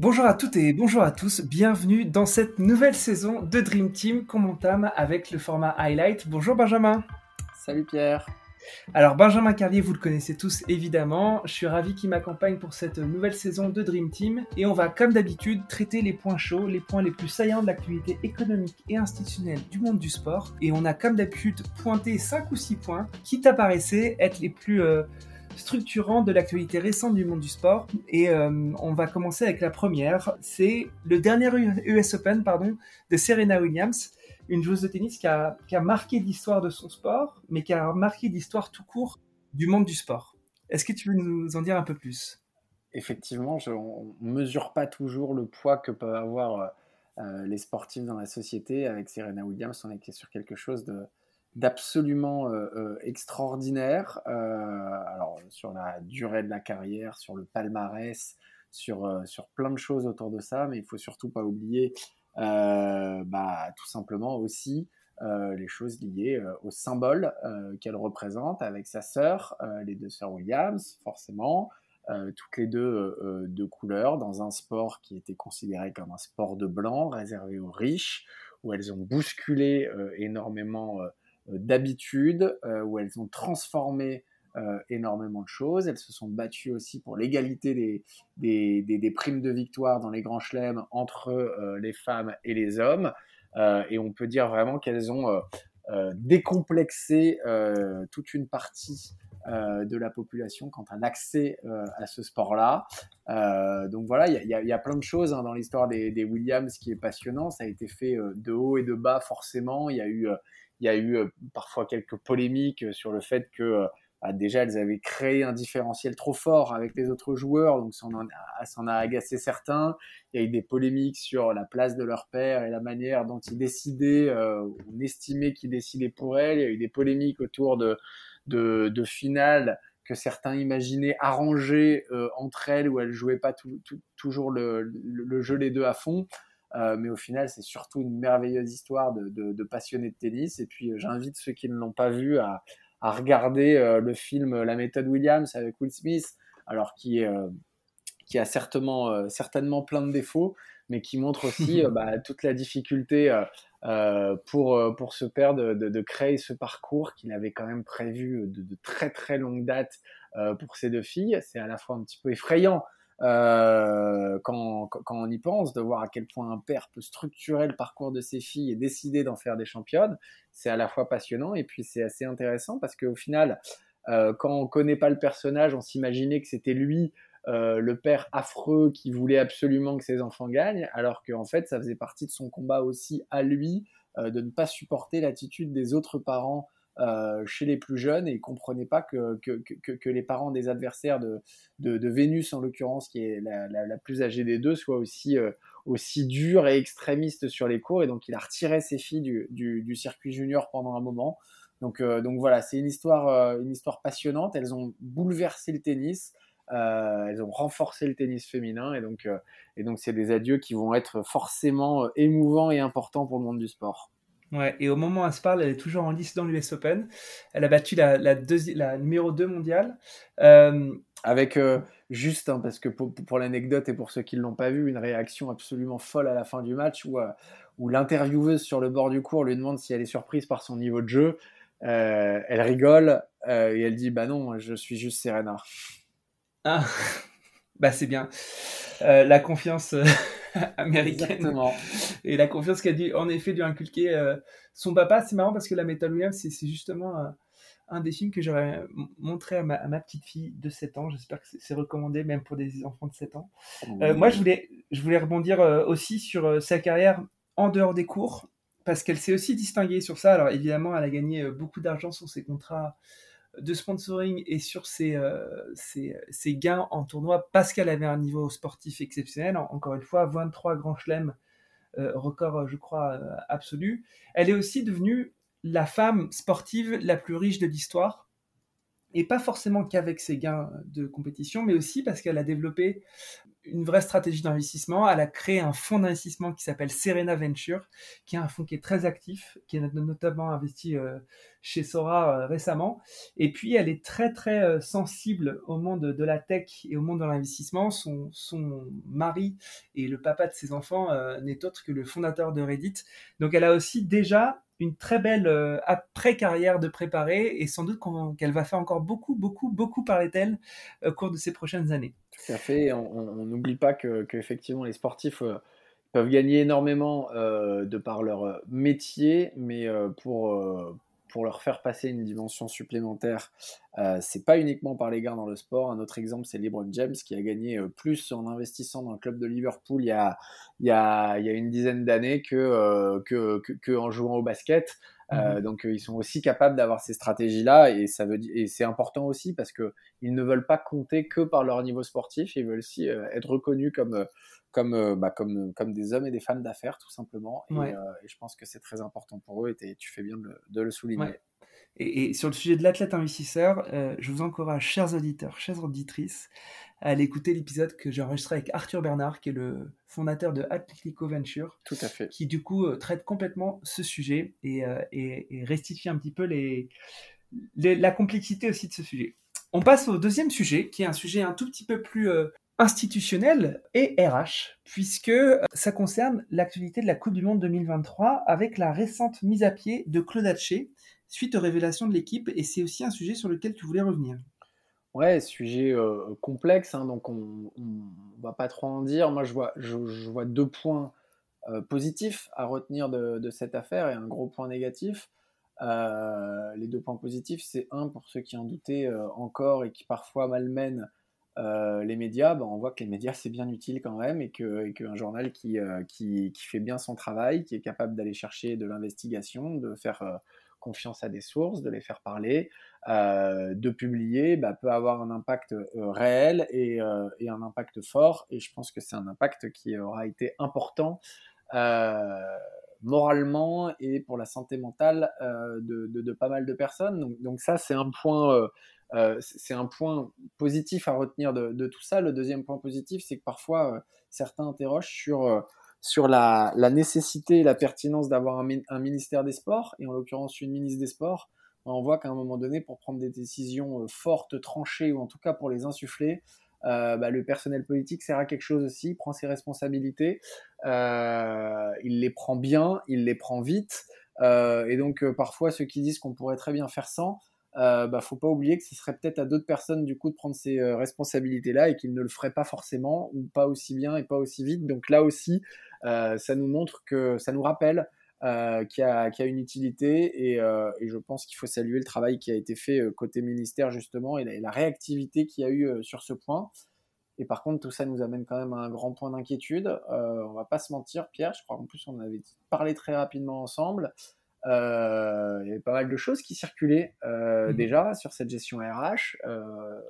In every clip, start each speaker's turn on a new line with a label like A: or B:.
A: Bonjour à toutes et bonjour à tous, bienvenue dans cette nouvelle saison de Dream Team qu'on entame avec le format Highlight. Bonjour Benjamin.
B: Salut Pierre.
A: Alors Benjamin Carlier, vous le connaissez tous évidemment, je suis ravi qu'il m'accompagne pour cette nouvelle saison de Dream Team et on va comme d'habitude traiter les points chauds, les points les plus saillants de l'activité économique et institutionnelle du monde du sport et on a comme d'habitude pointé 5 ou 6 points qui t'apparaissaient être les plus... Euh, structurant de l'actualité récente du monde du sport. Et euh, on va commencer avec la première. C'est le dernier US Open pardon, de Serena Williams, une joueuse de tennis qui a, qui a marqué l'histoire de son sport, mais qui a marqué l'histoire tout court du monde du sport. Est-ce que tu veux nous en dire un peu plus?
B: Effectivement, on ne mesure pas toujours le poids que peuvent avoir euh, les sportifs dans la société. Avec Serena Williams, on est sur quelque chose de, d'absolument euh, euh, extraordinaire. Euh, alors, sur la durée de la carrière, sur le palmarès, sur, sur plein de choses autour de ça, mais il faut surtout pas oublier bah, tout simplement aussi les choses liées au symbole qu'elle représente avec sa sœur, les deux sœurs Williams, forcément, toutes les deux de couleur, dans un sport qui était considéré comme un sport de blanc, réservé aux riches, où elles ont bousculé énormément d'habitude, euh, où elles ont transformé euh, énormément de choses. Elles se sont battues aussi pour l'égalité des, des, primes de victoire dans les grands chelems entre les femmes et les hommes. et on peut dire vraiment qu'elles ont décomplexé toute une partie de la population quant à l'accès à ce sport-là. donc voilà, il y, a plein de choses hein, dans l'histoire des, des, Williams qui est passionnant. Ça a été fait de haut et de bas forcément. Il y a eu il y a eu euh, parfois quelques polémiques euh, sur le fait que euh, bah, déjà elles avaient créé un différentiel trop fort avec les autres joueurs, donc ça en a, en a agacé certains. Il y a eu des polémiques sur la place de leur père et la manière dont ils décidaient, on estimait qu'ils décidaient pour elles. Il y a eu des polémiques autour de, de, de finales que certains imaginaient arrangées entre elles, où elles jouaient pas toujours le, le, jeu les deux à fond. Euh, mais au final, c'est surtout une merveilleuse histoire de, de, passionnés de tennis. Et puis, euh, j'invite ceux qui ne l'ont pas vu à, à regarder euh, le film La méthode Williams avec Will Smith, alors qui, qui a certainement, certainement plein de défauts, mais qui montre aussi bah, toute la difficulté pour, pour ce père de, de, créer ce parcours qu'il avait quand même prévu de, de très très longue date pour ses deux filles. C'est à la fois un petit peu effrayant euh, quand, on y pense, de voir à quel point un père peut structurer le parcours de ses filles et décider d'en faire des championnes, c'est à la fois passionnant et puis c'est assez intéressant parce qu'au final, euh, quand on connaît pas le personnage, on s'imaginait que c'était lui euh, le père affreux qui voulait absolument que ses enfants gagnent, alors qu'en fait, ça faisait partie de son combat aussi à lui de ne pas supporter l'attitude des autres parents euh, chez les plus jeunes et ils comprenaient pas que, que, les parents des adversaires de, de, Vénus, en l'occurrence, qui est la, plus âgée des deux, soient aussi, euh, aussi durs et extrémistes sur les cours. Et donc, il a retiré ses filles du, du, du circuit junior pendant un moment. Donc, euh, donc voilà, c'est une histoire, une histoire passionnante. Elles ont bouleversé le tennis. elles ont renforcé le tennis féminin et donc et donc c'est des adieux qui vont être forcément émouvants et importants pour le monde du sport.
A: Ouais, et au moment où elle se parle, elle est toujours en lice dans l'US Open. Elle a battu la, la, la numéro 2 mondiale.
B: Euh... Avec, euh, juste, hein, parce que pour, pour l'anecdote et pour ceux qui ne l'ont pas vu, une réaction absolument folle à la fin du match où, euh, où l'intervieweuse sur le bord du cours lui demande si elle est surprise par son niveau de jeu. Euh, elle rigole et elle dit Bah non, je suis juste Serena.
A: Ah, bah c'est bien. la confiance. américaine. Exactement. Et la confiance qu'elle dit en effet lui inculquer euh, son papa. C'est marrant parce que la méthode Williams, c'est justement un des films que j'aurais montré à ma, petite fille de 7 ans. J'espère que c'est recommandé même pour des enfants de 7 ans. Euh, moi, je voulais, je voulais rebondir euh, aussi sur sa carrière en dehors des cours parce qu'elle s'est aussi distinguée sur ça. Alors évidemment, elle a gagné beaucoup d'argent sur ses contrats de sponsoring et sur ses, euh, gains en tournoi parce qu'elle avait un niveau sportif exceptionnel. Encore une fois, 23 grands chelems, euh, record, je crois, euh, absolu. Elle est aussi devenue la femme sportive la plus riche de l'histoire. Et pas forcément qu'avec ses gains de compétition, mais aussi parce qu'elle a développé une vraie stratégie d'investissement. Elle a créé un fonds d'investissement qui s'appelle Serena Venture, qui est un fonds qui est très actif, qui a notamment investi euh, chez Sora euh, récemment. Et puis, elle est très, très euh, sensible au monde de la tech et au monde de l'investissement. Son, son mari et le papa de ses enfants n'est autre que le fondateur de Reddit. Donc, elle a aussi déjà une très belle après-carrière de préparer et sans doute qu'elle va faire encore beaucoup, beaucoup, beaucoup parler d'elle au cours de ces prochaines années.
B: Tout à fait. On n'oublie pas que, effectivement les sportifs euh, peuvent gagner énormément euh, de par leur euh, métier, mais pour, pour leur faire passer une dimension supplémentaire, c'est pas uniquement par les gains dans le sport. Un autre exemple, c'est LeBron James qui a gagné plus en investissant dans le club de Liverpool il y a, il y a, il y a une dizaine d'années que, que, que, en jouant au basket. Euh, mhm. donc ils sont aussi capables d'avoir ces stratégies-là et ça veut et c'est important aussi parce que ils ne veulent pas compter que par leur niveau sportif, ils veulent aussi euh, être reconnus comme euh, comme bah, comme comme des hommes et des femmes d'affaires tout simplement. Et, et, je pense que c'est très important pour eux et tu fais bien de, le souligner.
A: Et, sur le sujet de l'athlète investisseur, je vous encourage, chers auditeurs, chères auditrices, à aller écouter l'épisode que j'ai enregistré avec Arthur Bernard, qui est le fondateur de Athletico Venture.
B: Tout à fait.
A: Qui du coup euh, traite complètement ce sujet et, euh, et, restitue un petit peu les, la complexité aussi de ce sujet. On passe au deuxième sujet, qui est un sujet un tout petit peu plus euh, institutionnel et RH, puisque ça concerne l'actualité de la Coupe du Monde 2023 avec la récente mise à pied de Claude Haché suite aux révélations de l'équipe, et c'est aussi un sujet sur lequel tu voulais revenir.
B: Ouais, sujet complexe, hein, donc on, ne va pas trop en dire. Moi, je vois, je, vois deux points positifs à retenir de, cette affaire et un gros point négatif. les deux points positifs, c'est un pour ceux qui en doutaient encore et qui parfois malmènent les médias. Ben, on voit que les médias c'est bien utile quand même et qu'un journal qui, qui, fait bien son travail, qui est capable d'aller chercher de l'investigation, de faire confiance à des sources, de les faire parler, euh, de publier, bah, peut avoir un impact euh, réel euh, et, un impact fort. Et je pense que c'est un impact qui aura été important moralement et pour la santé mentale de, pas mal de personnes. Donc, ça, c'est un point. C'est un point positif à retenir de, tout ça. Le deuxième point positif, c'est que parfois certains interrogent sur sur la, nécessité et la pertinence d'avoir un, ministère des Sports, et en l'occurrence une ministre des Sports, on voit qu'à un moment donné, pour prendre des décisions euh, fortes, tranchées, ou en tout cas pour les insuffler, euh, bah, le personnel politique sert à quelque chose aussi, prend ses responsabilités, euh, il les prend bien, il les prend vite, et donc parfois ceux qui disent qu'on pourrait très bien faire sans, euh, bah, faut pas oublier que ce serait peut-être à d'autres personnes du coup de prendre ces euh, responsabilités-là et qu'ils ne le feraient pas forcément ou pas aussi bien et pas aussi vite. Donc là aussi, euh, ça nous montre que ça nous rappelle qu'il y, a une utilité et, je pense qu'il faut saluer le travail qui a été fait côté ministère justement et la, réactivité qu'il y a eu sur ce point. Et par contre, tout ça nous amène quand même à un grand point d'inquiétude. on va pas se mentir, Pierre. Je crois qu'en plus on avait parlé très rapidement ensemble. Euh, il y avait pas mal de choses qui circulaient euh, mhm. déjà sur cette gestion RH. Euh,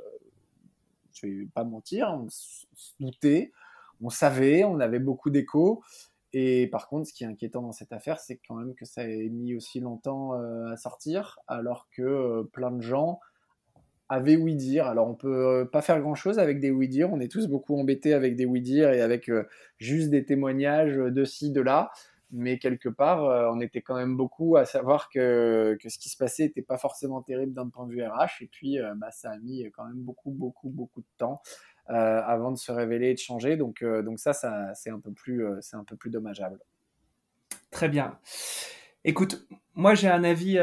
B: je vais pas mentir, on se doutait, on savait, on avait beaucoup d'échos. Et par contre, ce qui est inquiétant dans cette affaire, c'est quand même que ça ait mis aussi longtemps à sortir, alors que plein de gens avaient oui dire. Alors on peut pas faire grand chose avec des oui dire. On est tous beaucoup embêtés avec des oui dire et avec juste des témoignages de ci, de là mais quelque part, euh, on était quand même beaucoup à savoir que, que ce qui se passait n'était pas forcément terrible d'un point de vue RH, et puis euh, bah, ça a mis quand même beaucoup, beaucoup, beaucoup de temps euh, avant de se révéler et de changer, donc, donc ça, ça c'est un, peu plus, un peu plus dommageable.
A: Très bien. Écoute, moi j'ai un avis,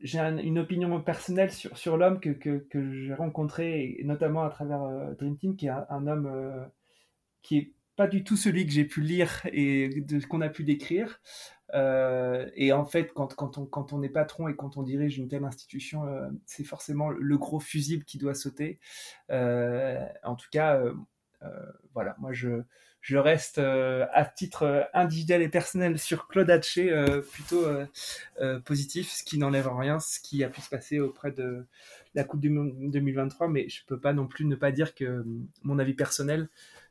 A: j'ai une opinion personnelle sur, sur l'homme que, que, que j'ai rencontré, notamment à travers Dream Team, qui est un, un homme qui est pas du tout celui que j'ai pu lire et de ce qu'on a pu décrire. Euh, et en fait, quand, on, est patron et quand on dirige une telle institution, euh, c'est forcément le gros fusible qui doit sauter. Euh, en tout cas, voilà, moi je, reste à titre individuel et personnel sur Claude Hatché plutôt positif, ce qui n'enlève rien, ce qui a pu se passer auprès de la Coupe du Monde 2023, mais je peux pas non plus ne pas dire que mon avis personnel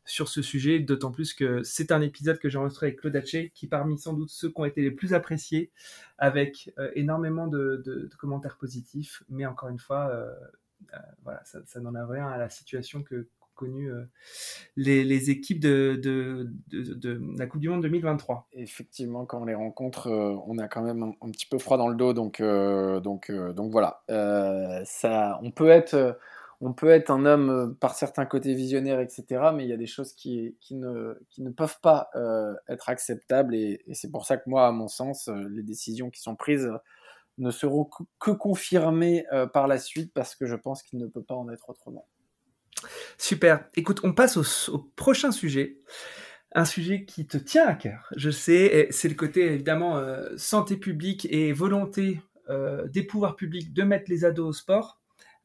A: sur ce sujet, d'autant plus que c'est un épisode que j'ai enregistré avec Claude Haché, qui parmi sans doute ceux qui ont été les plus appréciés, avec euh, énormément de, commentaires positifs, mais encore une fois, euh, euh, voilà, ça, n'en a rien à la situation que connu les, équipes de, la Coupe du Monde 2023.
B: Effectivement, quand on les rencontre, on a quand même un, petit peu froid dans le dos, donc, donc, donc voilà. ça, on peut être on peut être un homme euh, par certains côtés visionnaires, etc., mais il y a des choses qui, qui, ne, qui ne peuvent pas euh, être acceptables, et, c'est pour ça que moi, à mon sens, euh, les décisions qui sont prises ne seront que, confirmées par la suite, parce que je pense qu'il ne peut pas en être autrement.
A: Super. Écoute, on passe au, prochain sujet. Un sujet qui te tient à cœur, je sais, c'est le côté évidemment santé publique et volonté des pouvoirs publics de mettre les ados au sport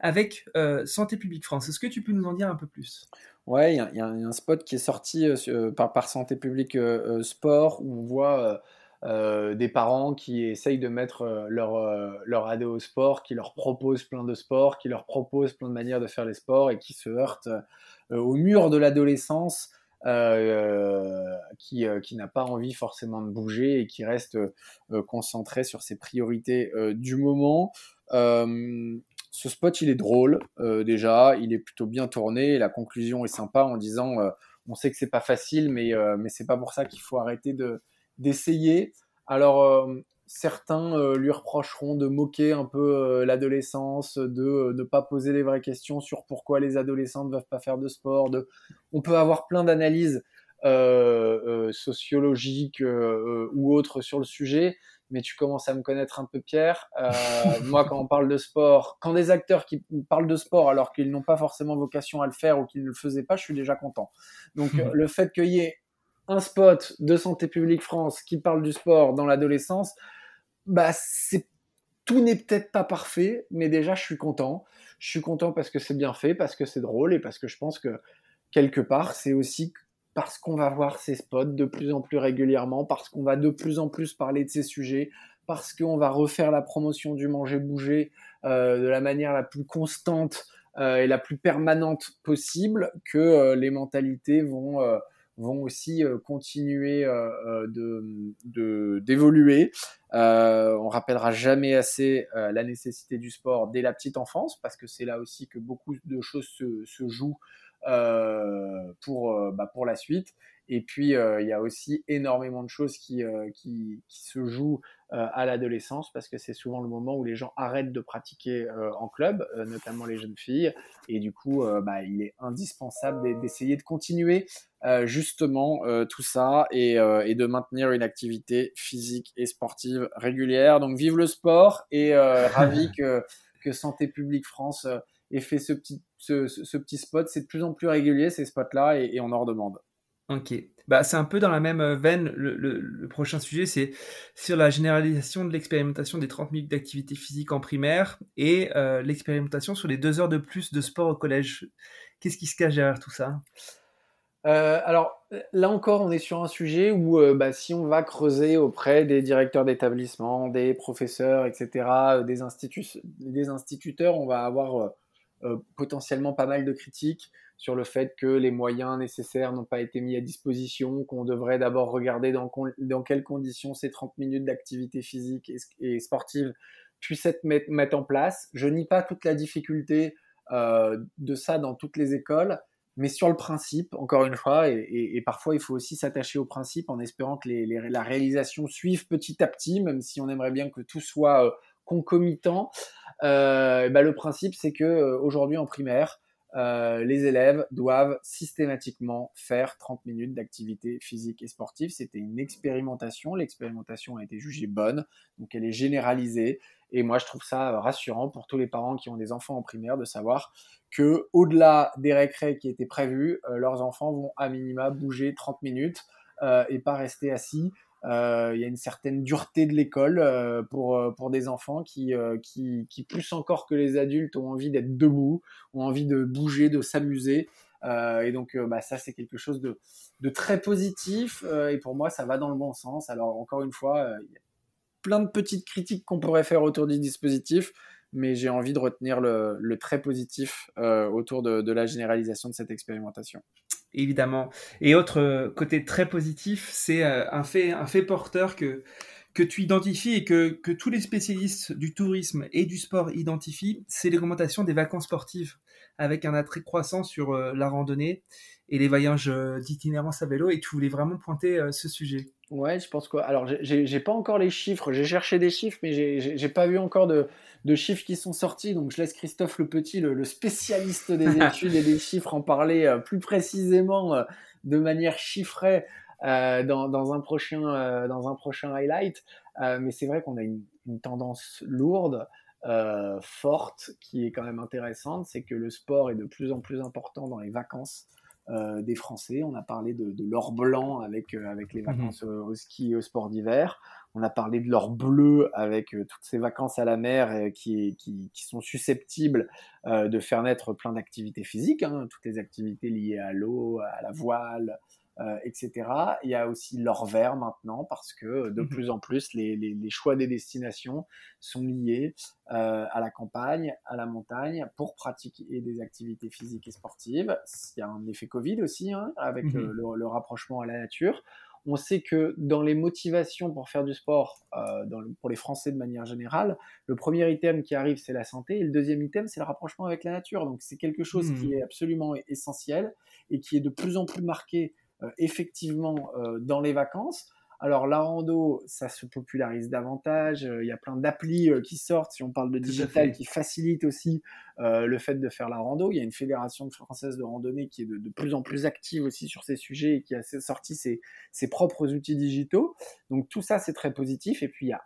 A: avec euh, Santé publique France. Est-ce que tu peux nous en dire un peu plus?
B: Ouais, il y, a un spot qui est sorti euh, euh, par, Santé publique Sport où on voit des parents qui essayent de mettre leur, leur ado au sport, qui leur proposent plein de sports, qui leur proposent plein de manières de faire les sports et qui se heurtent au mur de l'adolescence. qui, qui n'a pas envie forcément de bouger et qui reste concentré sur ses priorités du moment. Ce spot, il est drôle euh, déjà, il est plutôt bien tourné. la conclusion est sympa en disant euh, on sait que c'est pas facile, mais, euh, mais c'est pas pour ça qu'il faut arrêter de, d'essayer. Alors, certains lui reprocheront de moquer un peu l'adolescence, de ne pas poser les vraies questions sur pourquoi les adolescents ne doivent pas faire de sport. De... On peut avoir plein d'analyses sociologiques ou autres sur le sujet mais tu commences à me connaître un peu, Pierre. Euh, moi, quand on parle de sport, quand des acteurs qui parlent de sport alors qu'ils n'ont pas forcément vocation à le faire ou qu'ils ne le faisaient pas, je suis déjà content. Donc, hmm. le fait qu'il y ait un spot de Santé publique France qui parle du sport dans l'adolescence, bah, c'est tout n'est peut-être pas parfait, mais déjà, je suis content. Je suis content parce que c'est bien fait, parce que c'est drôle et parce que je pense que quelque part, c'est aussi parce qu'on va voir ces spots de plus en plus régulièrement, parce qu'on va de plus en plus parler de ces sujets, parce qu'on va refaire la promotion du manger-bouger euh, de la manière la plus constante euh, et la plus permanente possible, que euh, les mentalités vont, vont aussi continuer de, d'évoluer. on rappellera jamais assez la nécessité du sport dès la petite enfance, parce que c'est là aussi que beaucoup de choses se, jouent pour, euh, bah, pour la suite. Et puis, euh, il y a aussi énormément de choses qui, qui, qui se jouent à l'adolescence parce que c'est souvent le moment où les gens arrêtent de pratiquer en club, notamment les jeunes filles. Et du coup, bah, il est indispensable d'essayer de continuer justement tout ça et, et, de maintenir une activité physique et sportive régulière. Donc, vive le sport et ravi que, que Santé publique France et fait ce petit, ce, petit spot. C'est de plus en plus régulier ces spots-là et, on en redemande.
A: Ok. Bah, c'est un peu dans la même euh, veine. Le, prochain sujet, c'est sur la généralisation de l'expérimentation des 30 minutes d'activité physique en primaire et euh, l'expérimentation sur les deux heures de plus de sport au collège. Qu'est-ce qui se cache derrière tout ça?
B: Euh, alors là encore, on est sur un sujet où bah, si on va creuser auprès des directeurs d'établissement, des professeurs, etc., des, des instituteurs, on va avoir euh, potentiellement pas mal de critiques sur le fait que les moyens nécessaires n'ont pas été mis à disposition, qu'on devrait d'abord regarder dans, quelles conditions ces 30 minutes d'activité physique et, sportive puissent être mettre en place. Je nie pas toute la difficulté euh, de ça dans toutes les écoles, mais sur le principe, encore une fois, et, parfois il faut aussi s'attacher au principe en espérant que la réalisation suive petit à petit, même si on aimerait bien que tout soit euh, concomitant. Euh, bah, le principe, c'est que euh, aujourd'hui en primaire, euh, les élèves doivent systématiquement faire 30 minutes d'activité physique et sportive. C'était une expérimentation. L'expérimentation a été jugée bonne, donc elle est généralisée. Et moi, je trouve ça rassurant pour tous les parents qui ont des enfants en primaire de savoir que, au-delà des récrés qui étaient prévus, leurs enfants vont à minima bouger 30 minutes et pas rester assis il y a une certaine dureté de l'école euh, pour, euh, pour des enfants qui, qui, qui, plus encore que les adultes, ont envie d'être debout, ont envie de bouger, de s'amuser. et donc, bah, ça, c'est quelque chose de, de très positif. et pour moi, ça va dans le bon sens. Alors, encore une fois, il y a plein de petites critiques qu'on pourrait faire autour du dispositif mais j'ai envie de retenir le, très positif euh, autour de, la généralisation de cette expérimentation.
A: Évidemment. Et autre euh, côté très positif, c'est euh, un, fait, un fait porteur que, que tu identifies et que, que tous les spécialistes du tourisme et du sport identifient, c'est l'augmentation des vacances sportives, avec un attrait croissant sur la randonnée et les voyages d'itinérance à vélo. Et tu voulais vraiment pointer ce sujet.
B: Ouais, je pense que. Alors, j'ai pas encore les chiffres. J'ai cherché des chiffres, mais j'ai pas vu encore de, de, chiffres qui sont sortis. Donc, je laisse Christophe Le Petit, le, spécialiste des études et des chiffres, en parler euh, plus précisément, euh, de manière chiffrée, euh, dans, dans, un prochain, dans un prochain highlight. mais c'est vrai qu'on a une, une, tendance lourde. forte qui est quand même intéressante, c'est que le sport est de plus en plus important dans les vacances. Euh, des Français. On a parlé de, l'or blanc avec, euh, avec les mhm. vacances au, ski et au sport d'hiver. On a parlé de l'or bleu avec euh, toutes ces vacances à la mer qui, qui, sont susceptibles de faire naître plein d'activités physiques, hein. toutes les activités liées à l'eau, à la voile, euh, etc. Il y a aussi l'or vert maintenant parce que de mmh plus en plus les, les, choix des destinations sont liés euh, à la campagne, à la montagne pour pratiquer des activités physiques et sportives. Il y a un effet Covid aussi hein, avec mmh le, rapprochement à la nature. On sait que dans les motivations pour faire du sport, euh, dans pour les Français de manière générale, le premier item qui arrive, c'est la santé, et le deuxième item, c'est le rapprochement avec la nature. Donc c'est quelque chose qui mmh. est absolument essentiel et qui est de plus en plus marqué euh, effectivement euh, dans les vacances. Alors la rando, ça se popularise davantage. Euh, il y a plein d'applis qui sortent, si on parle de digital, qui facilitent aussi le fait de faire la rando. Il y a une fédération française de randonnée qui est de, plus en plus active aussi sur ces sujets et qui a sorti ses, propres outils digitaux. Donc tout ça, c'est très positif. Et puis il y a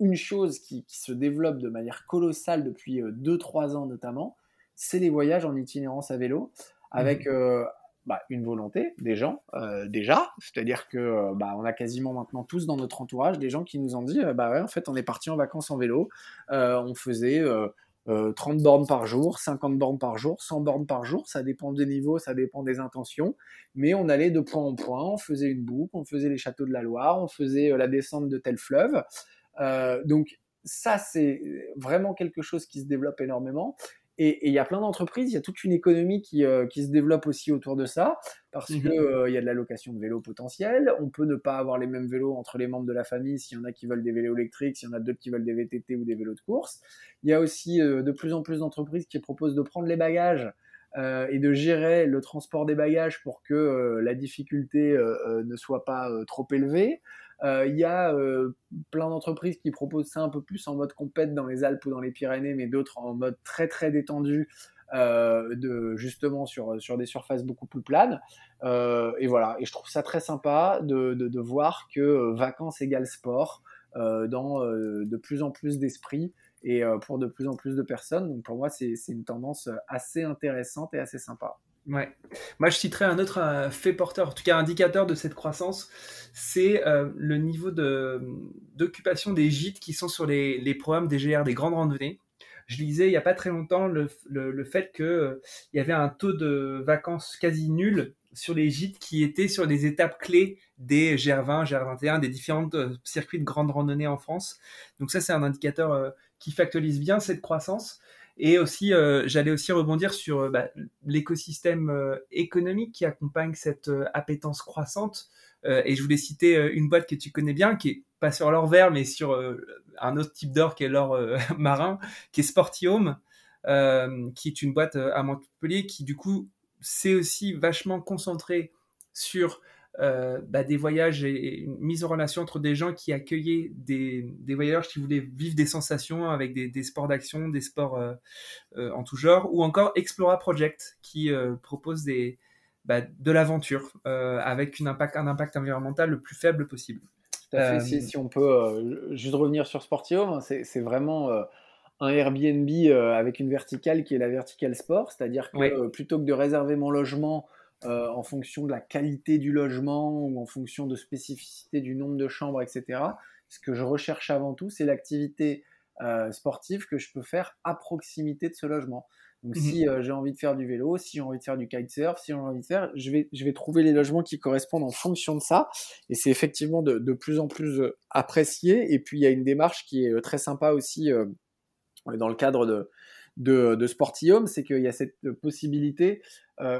B: une chose qui, se développe de manière colossale depuis 2-3 ans notamment, c'est les voyages en itinérance à vélo, avec mmh. Bah, une volonté des gens euh, déjà, c'est-à-dire que euh, bah, a quasiment maintenant tous dans notre entourage des gens qui nous ont dit euh, bah en fait on est parti en vacances en vélo, on faisait 30 bornes par jour, 50 bornes par jour, 100 bornes par jour, ça dépend des niveaux, ça dépend des intentions, mais on allait de point en point, on faisait une boucle, on faisait les châteaux de la Loire, on faisait la descente de tel fleuve, donc ça c'est vraiment quelque chose qui se développe énormément et il y a plein d'entreprises, il y a toute une économie qui, euh, qui, se développe aussi autour de ça, parce mmh qu'il euh, y a de la location de vélos potentiels. On peut ne pas avoir les mêmes vélos entre les membres de la famille, s'il y en a qui veulent des vélos électriques, s'il y en a d'autres qui veulent des VTT ou des vélos de course. Il y a aussi euh, de plus en plus d'entreprises qui proposent de prendre les bagages et de gérer le transport des bagages pour que la difficulté ne soit pas trop élevée. Euh, il y a euh, plein d'entreprises qui proposent ça un peu plus en mode compète dans les Alpes ou dans les Pyrénées, mais d'autres en mode très très détendu. Euh, justement sur, sur des surfaces beaucoup plus planes. et voilà, et je trouve ça très sympa de, de, voir que vacances égale sport dans de plus en plus d'esprits et pour de plus en plus de personnes. Donc pour moi, c'est une tendance assez intéressante et assez sympa.
A: Ouais. Moi, je citerai un autre euh, fait porteur, en tout cas indicateur de cette croissance, c'est euh, le niveau d'occupation des gîtes qui sont sur les, les, programmes DGR des grandes randonnées. Je lisais il n'y a pas très longtemps le, le, fait qu'il euh, y avait un taux de vacances quasi nul sur les gîtes qui étaient sur des étapes clés des GR20, GR21, des différents circuits de grandes randonnées en France. Donc ça, c'est un indicateur qui factualise bien cette croissance. Et aussi, euh, j'allais aussi rebondir sur euh, bah, l'écosystème euh, économique qui accompagne cette appétence croissante. et je voulais citer une boîte que tu connais bien, qui est pas sur l'or vert, mais sur un autre type d'or qui est l'or marin, qui est Sportium, qui est une boîte à Montpellier qui du coup s'est aussi vachement concentrée sur euh, bah, des voyages et, une mise en relation entre des gens qui accueillaient des, des voyageurs qui voulaient vivre des sensations avec des, des sports d'action, des sports euh, euh, en tout genre, ou encore Explora Project qui propose des, bah, de l'aventure avec une impact, un impact environnemental le plus faible possible.
B: Si, si, on peut juste revenir sur Sportio, hein, c'est vraiment un Airbnb avec une verticale qui est la verticale sport, c'est-à-dire que plutôt que de réserver mon logement euh, en fonction de la qualité du logement ou en fonction de spécificité du nombre de chambres, etc. Ce que je recherche avant tout, c'est l'activité euh, sportive que je peux faire à proximité de ce logement. Donc mmh si j'ai envie de faire du vélo, si j'ai envie de faire du kitesurf, si j'ai envie de faire, je vais, je vais trouver les logements qui correspondent en fonction de ça. Et c'est effectivement de, de, plus en plus apprécié. Et puis il y a une démarche qui est très sympa aussi dans le cadre de, de, de Sportium, c'est qu'il y a cette possibilité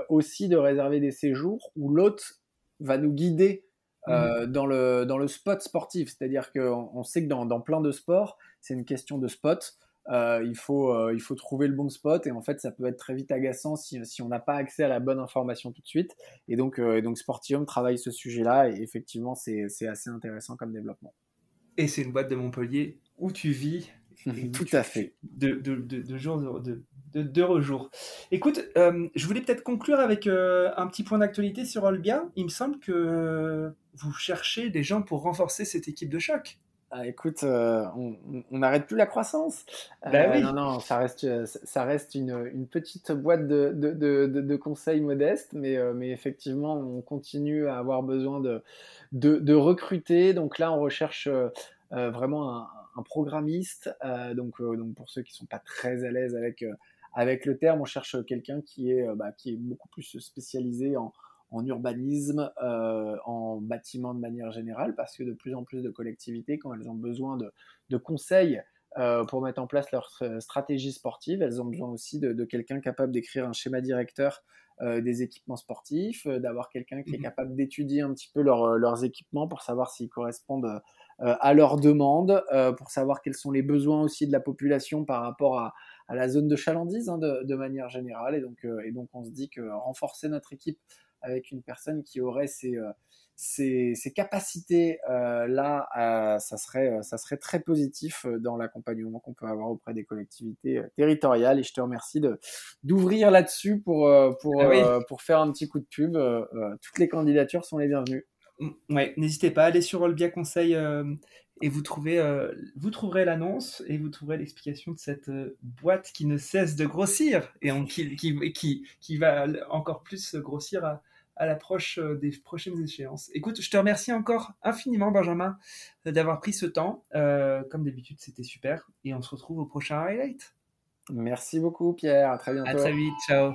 B: aussi de réserver des séjours où l'hôte va nous guider mmh dans, le, dans le spot sportif. C'est-à-dire qu'on on sait que dans, dans plein de sports, c'est une question de spot. Euh, il, faut, euh, il faut trouver le bon spot et en fait ça peut être très vite agaçant si, si on n'a pas accès à la bonne information tout de suite. Et donc, euh, donc Sportium travaille ce sujet-là et effectivement c'est assez intéressant comme développement.
A: Et c'est une boîte de Montpellier où tu vis.
B: Tout à fait.
A: De, de, de, de jour de, de, de jour. Écoute, je voulais peut-être conclure avec un petit point d'actualité sur Olbia. Il me semble que vous cherchez des gens pour renforcer cette équipe de choc.
B: Ah, écoute, euh, on n'arrête plus la croissance.
A: Bah euh,
B: non, non, ça reste, euh, ça reste une, une petite boîte de, de, de, de, conseils modestes, mais, mais effectivement, on continue à avoir besoin de, de, recruter. Donc là, on recherche vraiment un, un programmiste. donc, donc, pour ceux qui ne sont pas très à l'aise avec, avec le terme, on cherche quelqu'un qui, est bah, qui est beaucoup plus spécialisé en en urbanisme, euh, en bâtiment de manière générale, parce que de plus en plus de collectivités, quand elles ont besoin de, conseils euh, pour mettre en place leur stratégie sportive, elles ont besoin aussi de, quelqu'un capable d'écrire un schéma directeur euh, des équipements sportifs, d'avoir quelqu'un qui est mmh capable d'étudier un petit peu leurs équipements pour savoir s'ils correspondent à leurs demandes, pour savoir quels sont les besoins aussi de la population par rapport à, la zone de chalandise hein, de, de, manière générale. Et donc, et donc on se dit que renforcer notre équipe avec une personne qui aurait ces, euh, ces, capacités euh, là, euh, ça, serait, ça serait très positif dans l'accompagnement qu'on peut avoir auprès des collectivités territoriales. Et je te remercie d'ouvrir là-dessus pour, pour, ah pour faire un petit coup de pub. toutes les candidatures sont les bienvenues.
A: Ouais, n'hésitez pas à aller sur Olbia Conseil et vous, trouvez, vous trouverez l'annonce et vous trouverez l'explication de cette boîte qui ne cesse de grossir et qui, qui, qui, qui, va encore plus grossir à, à l'approche euh, des prochaines échéances. Écoute, je te remercie encore infiniment, Benjamin, d'avoir pris ce temps. Euh, comme d'habitude, c'était super. Et on se retrouve au prochain highlight.
B: Merci beaucoup, Pierre. À très bientôt. À
A: très vite. Ciao.